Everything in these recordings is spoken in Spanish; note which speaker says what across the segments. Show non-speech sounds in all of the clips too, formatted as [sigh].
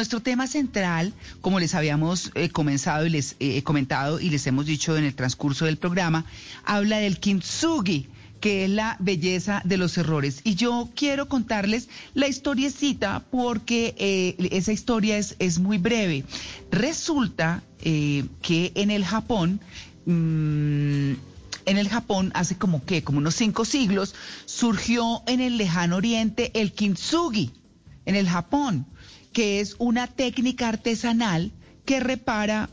Speaker 1: nuestro tema central, como les habíamos eh, comenzado y les he comentado y les hemos dicho en el transcurso del programa, habla del kintsugi que es la belleza de los errores. Y yo quiero contarles la historiecita porque eh, esa historia es, muy breve. Resulta eh, que en el Japón, mmm, en el Japón hace como que, como unos cinco siglos, surgió en el lejano oriente el kintsugi, en el Japón, que es una técnica artesanal que repara,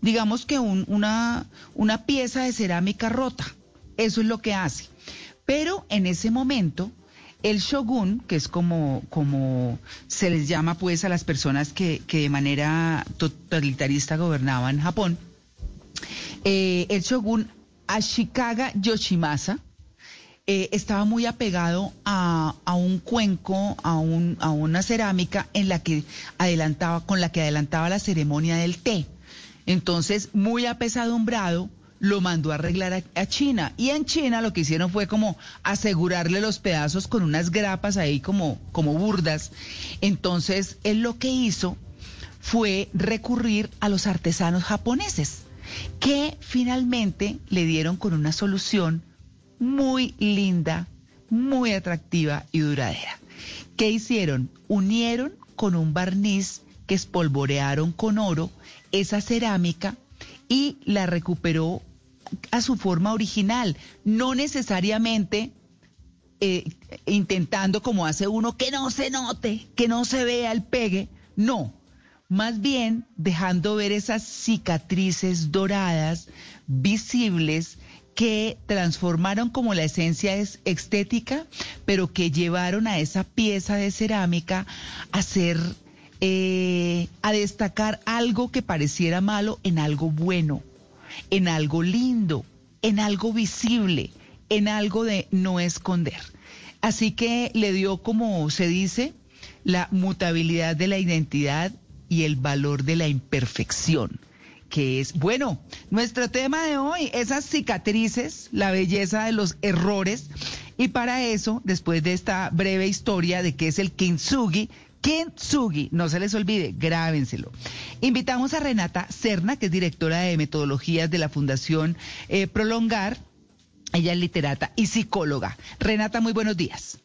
Speaker 1: digamos que un, una, una pieza de cerámica rota. Eso es lo que hace. Pero en ese momento, el shogun, que es como, como se les llama pues a las personas que, que de manera totalitarista gobernaban Japón, eh, el shogun Ashikaga Yoshimasa eh, estaba muy apegado a, a un cuenco, a, un, a una cerámica en la que adelantaba, con la que adelantaba la ceremonia del té. Entonces, muy apesadumbrado, lo mandó a arreglar a, China. Y en China lo que hicieron fue como asegurarle los pedazos con unas grapas ahí como, como burdas. Entonces, él lo que hizo fue recurrir a los artesanos japoneses que finalmente le dieron con una solución muy linda, muy atractiva y duradera. ¿Qué hicieron? Unieron con un barniz que espolvorearon con oro esa cerámica y la recuperó a su forma original, no necesariamente eh, intentando como hace uno que no se note, que no se vea el pegue, no, más bien dejando ver esas cicatrices doradas, visibles, que transformaron como la esencia es estética, pero que llevaron a esa pieza de cerámica a ser, eh, a destacar algo que pareciera malo en algo bueno, en algo lindo, en algo visible, en algo de no esconder. Así que le dio, como se dice, la mutabilidad de la identidad y el valor de la imperfección, que es, bueno, nuestro tema de hoy, esas cicatrices, la belleza de los errores, y para eso, después de esta breve historia de qué es el kintsugi, Kintsugi, no se les olvide, grábenselo. Invitamos a Renata Cerna, que es directora de metodologías de la Fundación eh, Prolongar. Ella es literata y psicóloga. Renata, muy buenos días.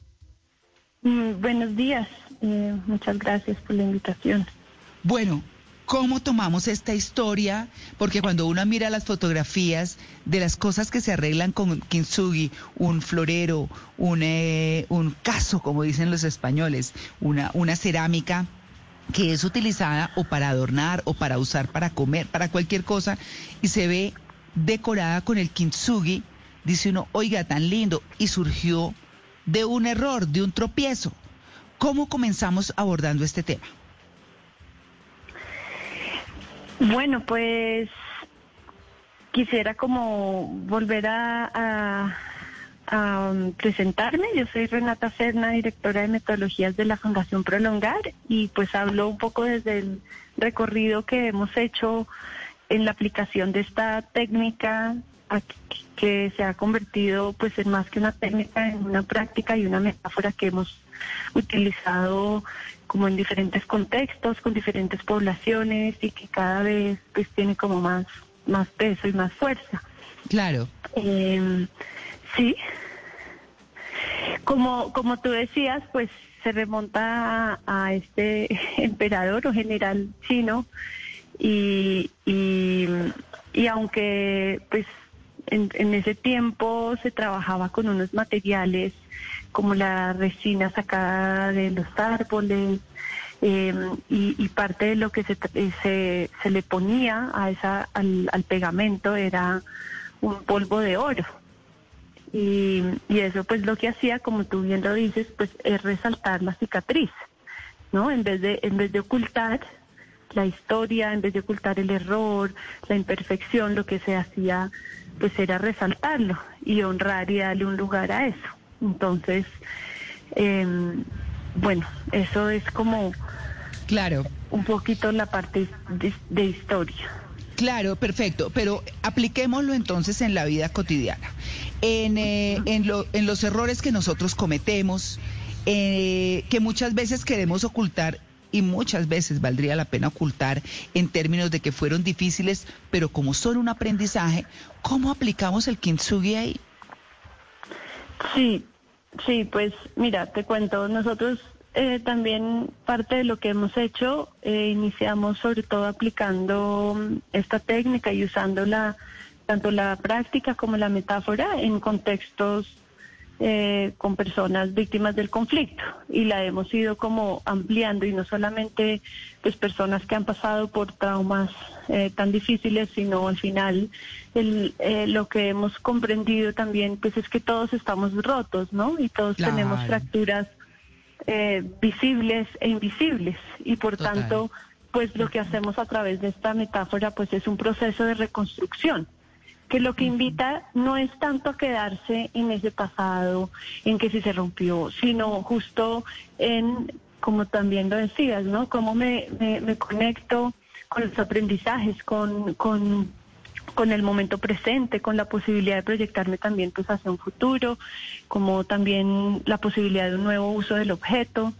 Speaker 2: Mm, buenos días. Eh, muchas gracias por la invitación.
Speaker 1: Bueno, ¿cómo tomamos esta historia? Porque cuando uno mira las fotografías de las cosas que se arreglan con kintsugi, un florero, un, eh, un caso, como dicen los españoles, una, una cerámica que es utilizada o para adornar o para usar para comer, para cualquier cosa, y se ve decorada con el kintsugi, dice uno, oiga, tan lindo, y surgió de un error, de un tropiezo. ¿Cómo comenzamos abordando este tema?
Speaker 2: Bueno, pues quisiera como volver a, a, presentarme. Yo soy Renata Cerna, directora de metodologías de la Fundación Prolongar y pues hablo un poco desde el recorrido que hemos hecho en la aplicación de esta técnica que se ha convertido pues en más que una técnica, en una práctica y una metáfora que hemos utilizado como en diferentes contextos, con diferentes poblaciones y que cada vez pues tiene como más, más peso y más fuerza.
Speaker 1: Claro.
Speaker 2: Eh, sí. Como, como tú decías, pues se remonta a, a este [laughs] emperador o general chino y, y, y aunque pues en, en ese tiempo se trabajaba con unos materiales como la resina sacada de los árboles eh, y, y, parte de lo que se, se, se le ponía a esa, al, al, pegamento era un polvo de oro. Y, y, eso pues lo que hacía, como tú bien lo dices, pues es resaltar la cicatriz, ¿no? En vez de, en vez de ocultar la historia, en vez de ocultar el error, la imperfección, lo que se hacía pues era resaltarlo y honrar y darle un lugar a eso. Entonces, eh, bueno, eso es como
Speaker 1: claro
Speaker 2: un poquito la parte de, de, historia.
Speaker 1: Claro, perfecto, pero apliquémoslo entonces en la vida cotidiana, en, eh, en, lo, en los errores que nosotros cometemos, eh, que muchas veces queremos ocultar y muchas veces valdría la pena ocultar en términos de que fueron difíciles, pero como son un aprendizaje, ¿cómo aplicamos el kintsugi ahí?
Speaker 2: Sí, sí, pues mira, te cuento, nosotros eh, también parte de lo que hemos hecho, eh, iniciamos sobre todo aplicando mm, esta técnica y usándola tanto la práctica como la metáfora en contextos eh, con personas víctimas del conflicto. Y la hemos ido como ampliando y no solamente pues personas que han pasado por traumas eh, tan difíciles sino al final el, eh, lo que hemos comprendido también pues es que todos estamos rotos no y todos tenemos fracturas visibles e invisibles. Y por tanto pues lo que hacemos a través de esta metáfora pues es un proceso de reconstrucción que lo que invita no es tanto a quedarse en ese pasado, en que si se rompió, sino justo en, como también lo decías, ¿no? Cómo me, me, conecto con los aprendizajes, con, con, con el momento presente, con la posibilidad de proyectarme también pues hacia un futuro, como también la posibilidad de un nuevo uso del objeto.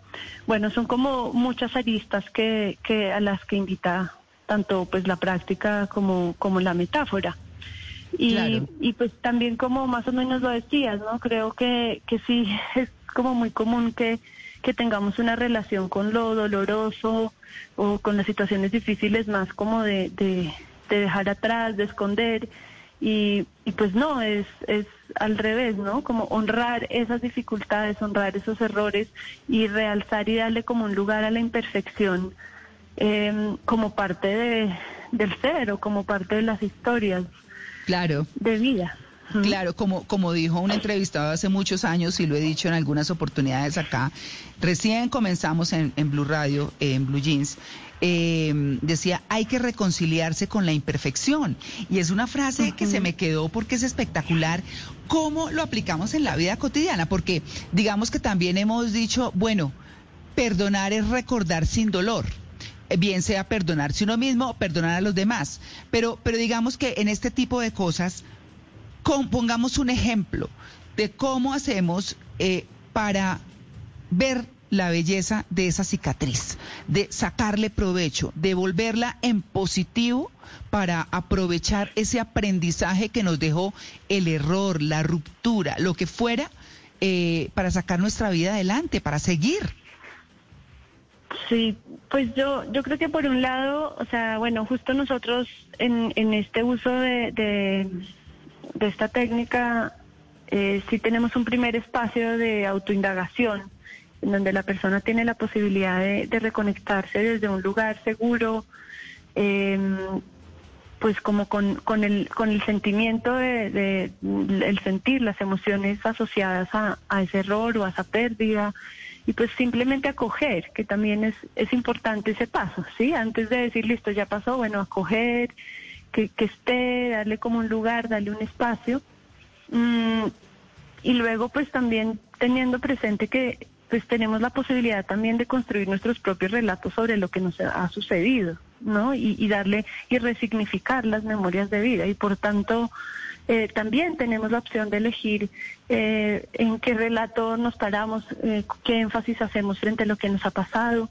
Speaker 2: Bueno, son como muchas aristas que, que a las que invita tanto pues la práctica como, como la metáfora. Y, y pues también como más o menos lo decías, ¿no? Creo que, que sí [laughs] es como muy común que, que tengamos una relación con lo doloroso o con las situaciones difíciles más como de, de, dejar atrás, de esconder. Y, y pues no, es, es al revés, ¿no? Como honrar esas dificultades, honrar esos errores y realzar y darle como un lugar a la imperfección eh, como parte de, del ser o como parte de las historias
Speaker 1: claro.
Speaker 2: de vida.
Speaker 1: Claro, como, como dijo un entrevistado hace muchos años y lo he dicho en algunas oportunidades acá, recién comenzamos en, Blue Radio, en Blue Jeans, em, decía, hay que reconciliarse con la imperfección. Y es una frase que se me quedó porque es espectacular cómo lo aplicamos en la vida cotidiana, porque digamos que también hemos dicho, bueno, perdonar es recordar sin dolor bien sea perdonarse uno mismo o perdonar a los demás. Pero, pero digamos que en este tipo de cosas, pongamos un ejemplo de cómo hacemos eh, para ver la belleza de esa cicatriz, de sacarle provecho, de volverla en positivo para aprovechar ese aprendizaje que nos dejó el error, la ruptura, lo que fuera, eh, para sacar nuestra vida adelante, para seguir.
Speaker 2: Sí, pues yo, yo creo que por un lado, o sea, bueno, justo nosotros en, en este uso de, esta técnica, eh, sí tenemos un primer espacio de autoindagación, en donde la persona tiene la posibilidad de, reconectarse desde un lugar seguro, em, pues como con, el, con el sentimiento de, el sentir las emociones asociadas a ese error o a esa pérdida y pues simplemente acoger, que también es, es importante ese paso, ¿sí? Antes de decir, listo, ya pasó, bueno, acoger, que, que esté, darle como un lugar, darle un espacio. Mm, y luego pues también teniendo presente que pues tenemos la posibilidad también de construir nuestros propios relatos sobre lo que nos ha sucedido, ¿no? Y, y darle y resignificar las memorias de vida y por tanto eh, también tenemos la opción de elegir eh, en qué relato nos paramos, eh, qué énfasis hacemos frente a lo que nos ha pasado.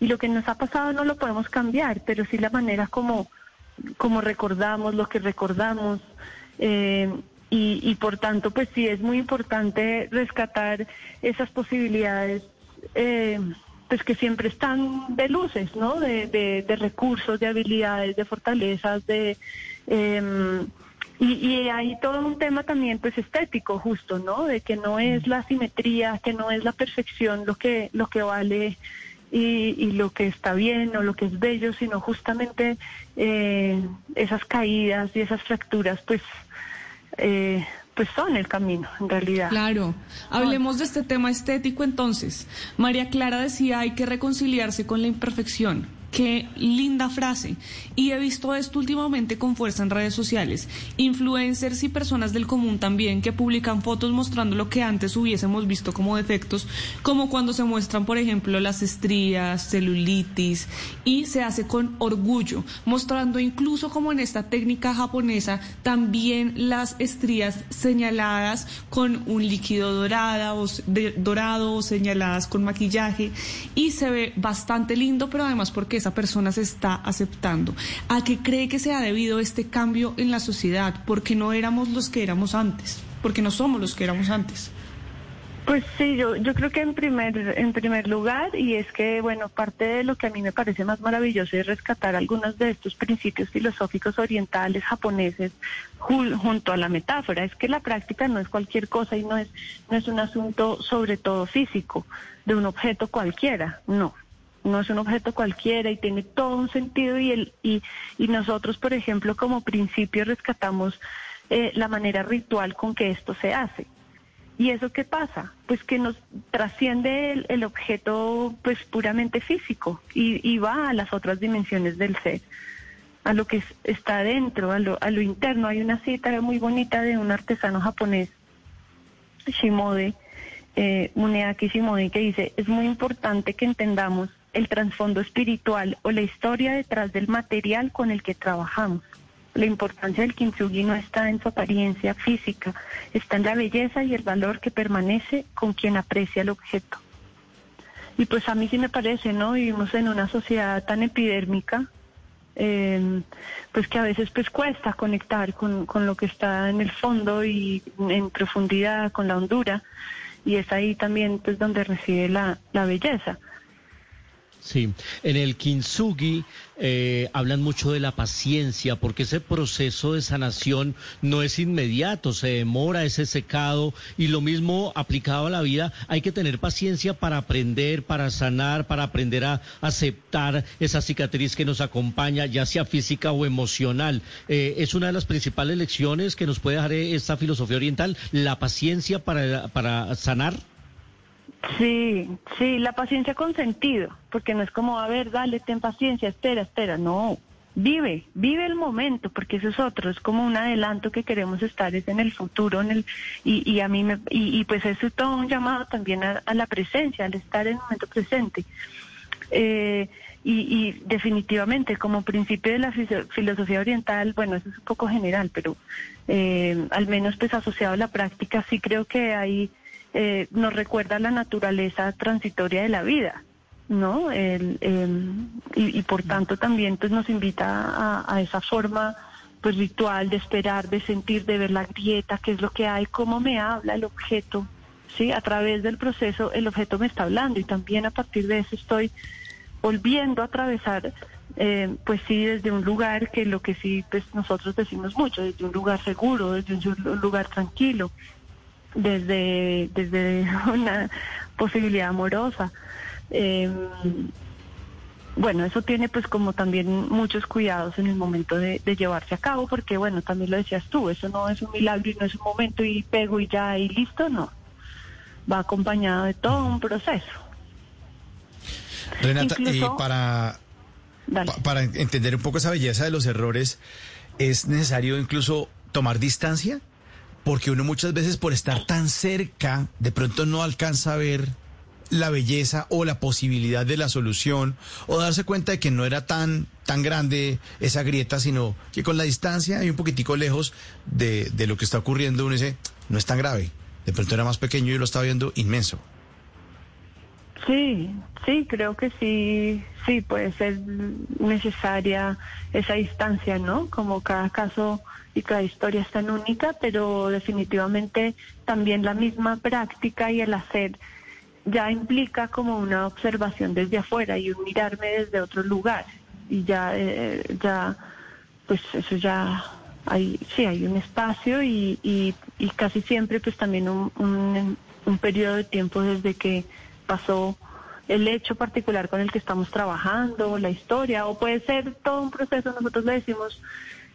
Speaker 2: Y lo que nos ha pasado no lo podemos cambiar, pero sí la manera como, como recordamos, lo que recordamos. Y, y, por tanto, pues sí es muy importante rescatar esas posibilidades. pues que siempre están de luces, ¿no? De, de, de recursos, de habilidades, de fortalezas, de eh, y, y, hay todo un tema también pues estético justo, ¿no? De que no es la simetría, que no es la perfección lo que, lo que vale y, y lo que está bien o lo que es bello, sino justamente eh, esas caídas y esas fracturas pues, eh, pues son el camino en realidad.
Speaker 3: Claro, hablemos de este tema estético entonces. María Clara decía hay que reconciliarse con la imperfección. Qué linda frase. Y he visto esto últimamente con fuerza en redes sociales. Influencers y personas del común también que publican fotos mostrando lo que antes hubiésemos visto como defectos, como cuando se muestran, por ejemplo, las estrías, celulitis, y se hace con orgullo, mostrando incluso como en esta técnica japonesa también las estrías señaladas con un líquido dorado o, dorado o señaladas con maquillaje. Y se ve bastante lindo, pero además porque esa persona se está aceptando. ¿A qué cree que se ha debido este cambio en la sociedad? Porque no éramos los que éramos antes, porque no somos los que éramos antes.
Speaker 2: Pues sí, yo, creo que en primer, en primer lugar, y es que, bueno, parte de lo que a mí me parece más maravilloso es rescatar algunos de estos principios filosóficos orientales japoneses junto a la metáfora. Es que la práctica no es cualquier cosa y no es, no es un asunto sobre todo físico, de un objeto cualquiera, no no es un objeto cualquiera y tiene todo un sentido y, el, y, y nosotros, por ejemplo, como principio rescatamos eh, la manera ritual con que esto se hace. ¿Y eso qué pasa? Pues que nos trasciende el, objeto pues puramente físico y, y, va a las otras dimensiones del ser, a lo que está dentro, a lo, a lo interno. Hay una cita muy bonita de un artesano japonés, Shimode, eh, Muneaki Shimode, que dice, es muy importante que entendamos el trasfondo espiritual o la historia detrás del material con el que trabajamos. La importancia del kintsugi no está en su apariencia física, está en la belleza y el valor que permanece con quien aprecia el objeto. Y pues a mí sí me parece, ¿no? Vivimos en una sociedad tan epidérmica, eh, pues que a veces pues cuesta conectar con, con, lo que está en el fondo y en profundidad, con la hondura, y es ahí también pues donde reside la, la belleza.
Speaker 4: Sí, en el kintsugi eh, hablan mucho de la paciencia, porque ese proceso de sanación no es inmediato, se demora ese secado y lo mismo aplicado a la vida, hay que tener paciencia para aprender, para sanar, para aprender a aceptar esa cicatriz que nos acompaña, ya sea física o emocional. Eh, es una de las principales lecciones que nos puede dejar esta filosofía oriental, la paciencia para, para sanar.
Speaker 2: Sí, sí, la paciencia con sentido, porque no es como, a ver, dale, ten paciencia, espera, espera, no, vive, vive el momento, porque eso es otro, es como un adelanto que queremos estar es en el futuro, en el y, y a mí me, y, pues eso es todo un llamado también a, la presencia, al estar en el momento presente. Eh, y, y, definitivamente como principio de la filosofía oriental, bueno, eso es un poco general, pero eh, al menos pues asociado a la práctica sí creo que hay eh, nos recuerda la naturaleza transitoria de la vida, ¿no? El, em, y, por tanto también pues nos invita a, esa forma pues ritual de esperar, de sentir, de ver la grieta, qué es lo que hay, cómo me habla el objeto, ¿sí? A través del proceso el objeto me está hablando y también a partir de eso estoy volviendo a atravesar, eh, pues sí, desde un lugar que lo que sí, pues nosotros decimos mucho, desde un lugar seguro, desde un lugar tranquilo, desde, desde [laughs] una posibilidad amorosa. Em, bueno, eso tiene pues como también muchos cuidados en el momento de, llevarse a cabo, porque bueno, también lo decías tú, eso no es un milagro y no es un momento y pego y ya y listo, no. Va acompañado de todo un proceso.
Speaker 5: Renata, y para, para entender un poco esa belleza de los errores, ¿es necesario incluso tomar distancia? Porque uno muchas veces por estar tan cerca, de pronto no alcanza a ver la belleza o la posibilidad de la solución o darse cuenta de que no era tan tan grande esa grieta, sino que con la distancia y un poquitico lejos de, de lo que está ocurriendo uno dice, no es tan grave, de pronto era más pequeño y lo estaba viendo inmenso.
Speaker 2: Sí, sí, creo que sí, sí puede ser necesaria esa distancia, ¿no? Como cada caso y cada historia es tan única, pero definitivamente también la misma práctica y el hacer ya implica como una observación desde afuera y un mirarme desde otro lugar y ya eh, ya pues eso ya hay sí hay un espacio y, y, casi siempre pues también un, un, un periodo de tiempo desde que pasó el hecho particular con el que estamos trabajando, la historia, o puede ser todo un proceso, nosotros le decimos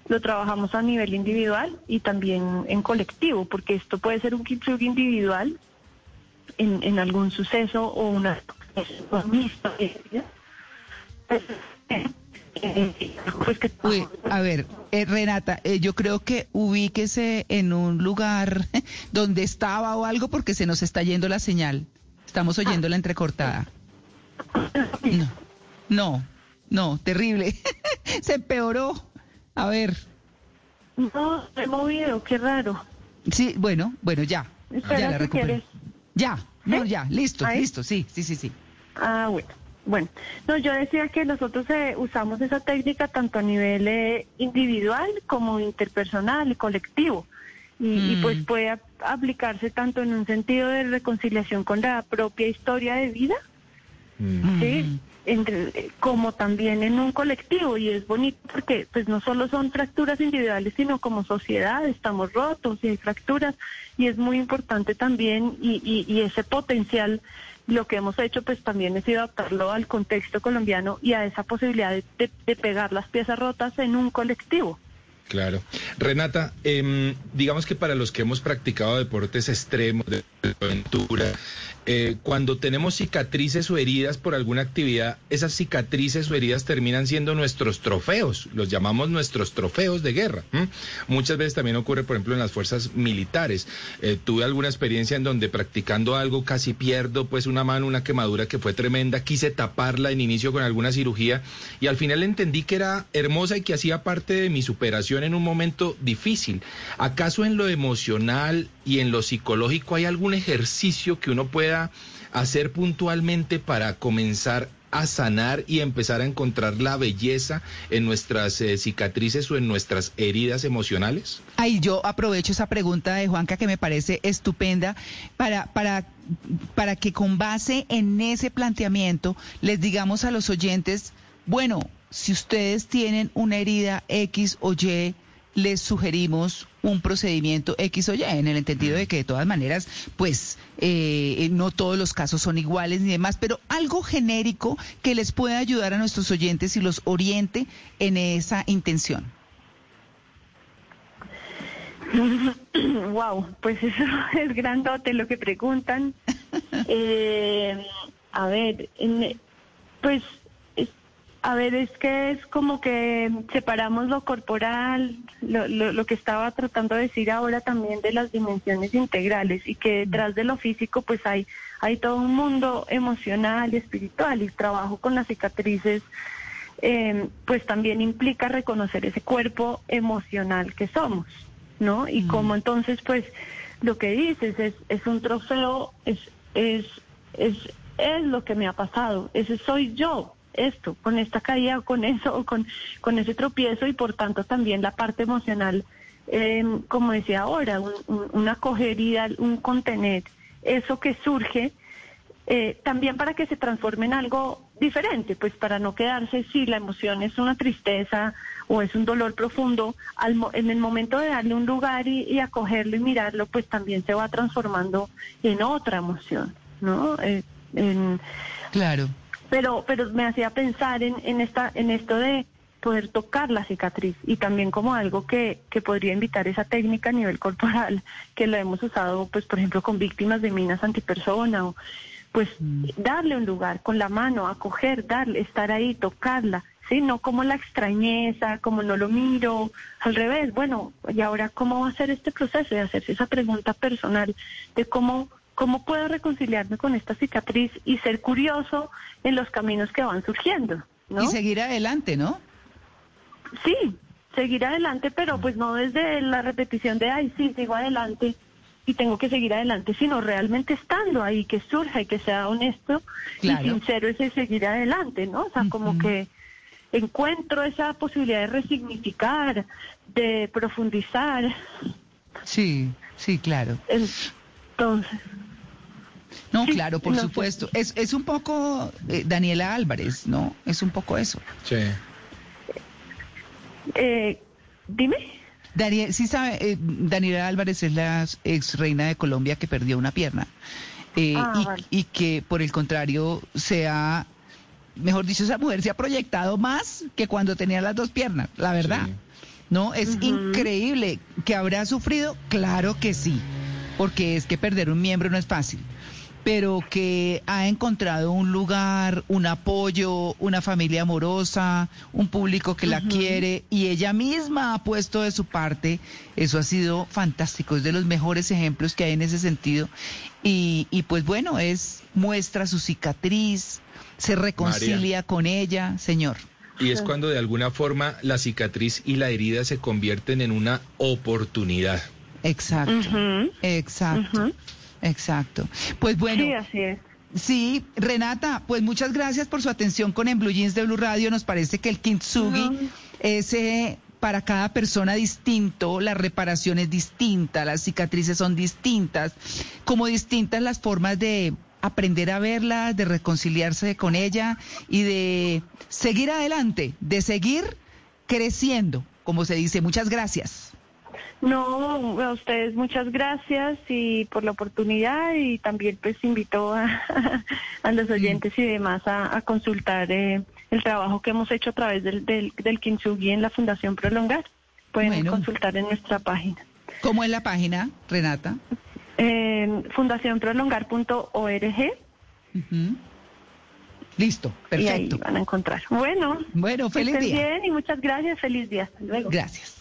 Speaker 2: lo trabajamos a nivel individual y también en colectivo, porque esto puede ser un kintsugi individual en, en algún suceso o una,
Speaker 1: pues a ver, eh, Renata, eh, yo creo que ubíquese en un lugar [laughs] donde estaba o algo porque se nos está yendo la señal. Estamos oyendo la entrecortada. No, no, no terrible. [laughs] se empeoró. A ver.
Speaker 2: No, he movido, qué raro.
Speaker 1: Sí, bueno, bueno, ya. ya la recuperé. Ya, no, ya, listo, listo, sí, sí, sí, sí.
Speaker 2: Ah, bueno. Bueno, no, yo decía que nosotros eh, usamos esa técnica tanto a nivel eh, individual como interpersonal y colectivo. Y, pues mm. puede aplicarse tanto en un sentido de reconciliación con la propia historia de vida, mm. ¿sí? Entre, como también en un colectivo. Y es bonito porque pues no solo son fracturas individuales, sino como sociedad estamos rotos y hay fracturas. Y es muy importante también y, y, y ese potencial lo que hemos hecho pues también es adaptarlo al contexto colombiano y a esa posibilidad de, pegar las piezas rotas en un colectivo.
Speaker 6: Claro. Renata, em, digamos que para los que hemos practicado deportes extremos, de aventura, eh, cuando tenemos cicatrices o heridas por alguna actividad, esas cicatrices o heridas terminan siendo nuestros trofeos, los llamamos nuestros trofeos de guerra. Muchas veces también ocurre, por ejemplo, en las fuerzas militares. Eh, tuve alguna experiencia en donde practicando algo casi pierdo pues una mano, una quemadura que fue tremenda, quise taparla en inicio con alguna cirugía y al final entendí que era hermosa y que hacía parte de mi superación en un momento difícil. ¿Acaso en lo emocional y en lo psicológico hay algún ejercicio que uno pueda hacer puntualmente para comenzar a sanar y empezar a encontrar la belleza en nuestras eh, cicatrices o en nuestras heridas emocionales?
Speaker 1: Ahí yo aprovecho esa pregunta de Juanca que me parece estupenda para, para, para que con base en ese planteamiento les digamos a los oyentes, bueno, si ustedes tienen una herida X o Y, les sugerimos un procedimiento X o Y, en el entendido de que de todas maneras, pues eh, no todos los casos son iguales ni demás, pero algo genérico que les pueda ayudar a nuestros oyentes y los oriente en esa intención. [coughs]
Speaker 2: Wow, pues eso [laughs] es grandote lo que preguntan. [laughs] Eh, a ver, pues a ver, es que es como que separamos lo corporal, lo, lo, que estaba tratando de decir ahora también de las dimensiones integrales y que detrás de lo físico pues hay, hay todo un mundo emocional y espiritual y trabajo con las cicatrices em, pues también implica reconocer ese cuerpo emocional que somos, ¿no? Y como entonces pues lo que dices es, es un trofeo, es, es, es, es lo que me ha pasado, ese soy yo, esto, con esta caída o con eso, o con, con ese tropiezo y por tanto también la parte emocional, em, como decía ahora, un, una acogería, un contener, eso que surge, eh, también para que se transforme en algo diferente, pues para no quedarse si la emoción es una tristeza o es un dolor profundo, al, en el momento de darle un lugar y, acogerlo y mirarlo, pues también se va transformando en otra emoción, ¿no? Eh,
Speaker 1: claro
Speaker 2: pero, pero me hacía pensar en, en, esta, en esto de poder tocar la cicatriz y también como algo que, que podría invitar esa técnica a nivel corporal, que lo hemos usado, pues, por ejemplo, con víctimas de minas antipersona o pues mm. darle un lugar con la mano, acoger, darle, estar ahí, tocarla, ¿sí? No como la extrañeza, como no lo miro, al revés, bueno, y ahora cómo va a ser este proceso de hacerse esa pregunta personal de cómo ¿Cómo puedo reconciliarme con esta cicatriz y ser curioso en los caminos que van surgiendo?
Speaker 1: Y seguir adelante, ¿no?
Speaker 2: Sí, seguir adelante, pero pues no desde la repetición de, ay, sí, sigo adelante y tengo que seguir adelante, sino realmente estando ahí, que surja y que sea honesto y sincero ese seguir adelante, ¿no? O sea, como que encuentro esa posibilidad de resignificar, de profundizar.
Speaker 1: Sí, sí, claro.
Speaker 2: Entonces,
Speaker 1: no, claro, por supuesto. Es, es un poco eh, Daniela Álvarez, ¿no? Es un poco eso.
Speaker 6: Sí.
Speaker 2: Eh, dime.
Speaker 1: Daniel, sí sabe, eh, Daniela Álvarez es la ex reina de Colombia que perdió una pierna. Ah, y, que por el contrario se ha, mejor dicho, esa mujer se ha proyectado más que cuando tenía las dos piernas, la verdad. ¿No? Es increíble que habrá sufrido, claro que sí, porque es que perder un miembro no es fácil pero que ha encontrado un lugar, un apoyo, una familia amorosa, un público que la quiere y ella misma ha puesto de su parte. Eso ha sido fantástico, es de los mejores ejemplos que hay en ese sentido. Y, y pues bueno, es muestra su cicatriz, se reconcilia con ella, señor.
Speaker 6: Y es cuando de alguna forma la cicatriz y la herida se convierten en una oportunidad.
Speaker 1: Exacto, exacto, exacto. Pues bueno.
Speaker 2: Sí, así es.
Speaker 1: Sí, Renata, pues muchas gracias por su atención con En Blue Jeans de Blue Radio. Nos parece que el kintsugi es eh, para cada persona distinto, la reparación es distinta, las cicatrices son distintas, como distintas las formas de aprender a verla, de reconciliarse con ella y de seguir adelante, de seguir creciendo, como se dice. Muchas gracias.
Speaker 2: No, a ustedes muchas gracias y por la oportunidad y también pues invito a, [laughs] los oyentes y demás a, consultar eh, el trabajo que hemos hecho a través del, del, del Kintsugi en la Fundación Prolongar. Pueden consultar en nuestra página.
Speaker 1: ¿Cómo es la página, Renata?
Speaker 2: en fundacionprolongar.org.
Speaker 1: Listo, perfecto.
Speaker 2: Y ahí van a encontrar. Bueno,
Speaker 1: bueno feliz día.
Speaker 2: bien y muchas gracias. Feliz día. Hasta luego.
Speaker 1: Gracias.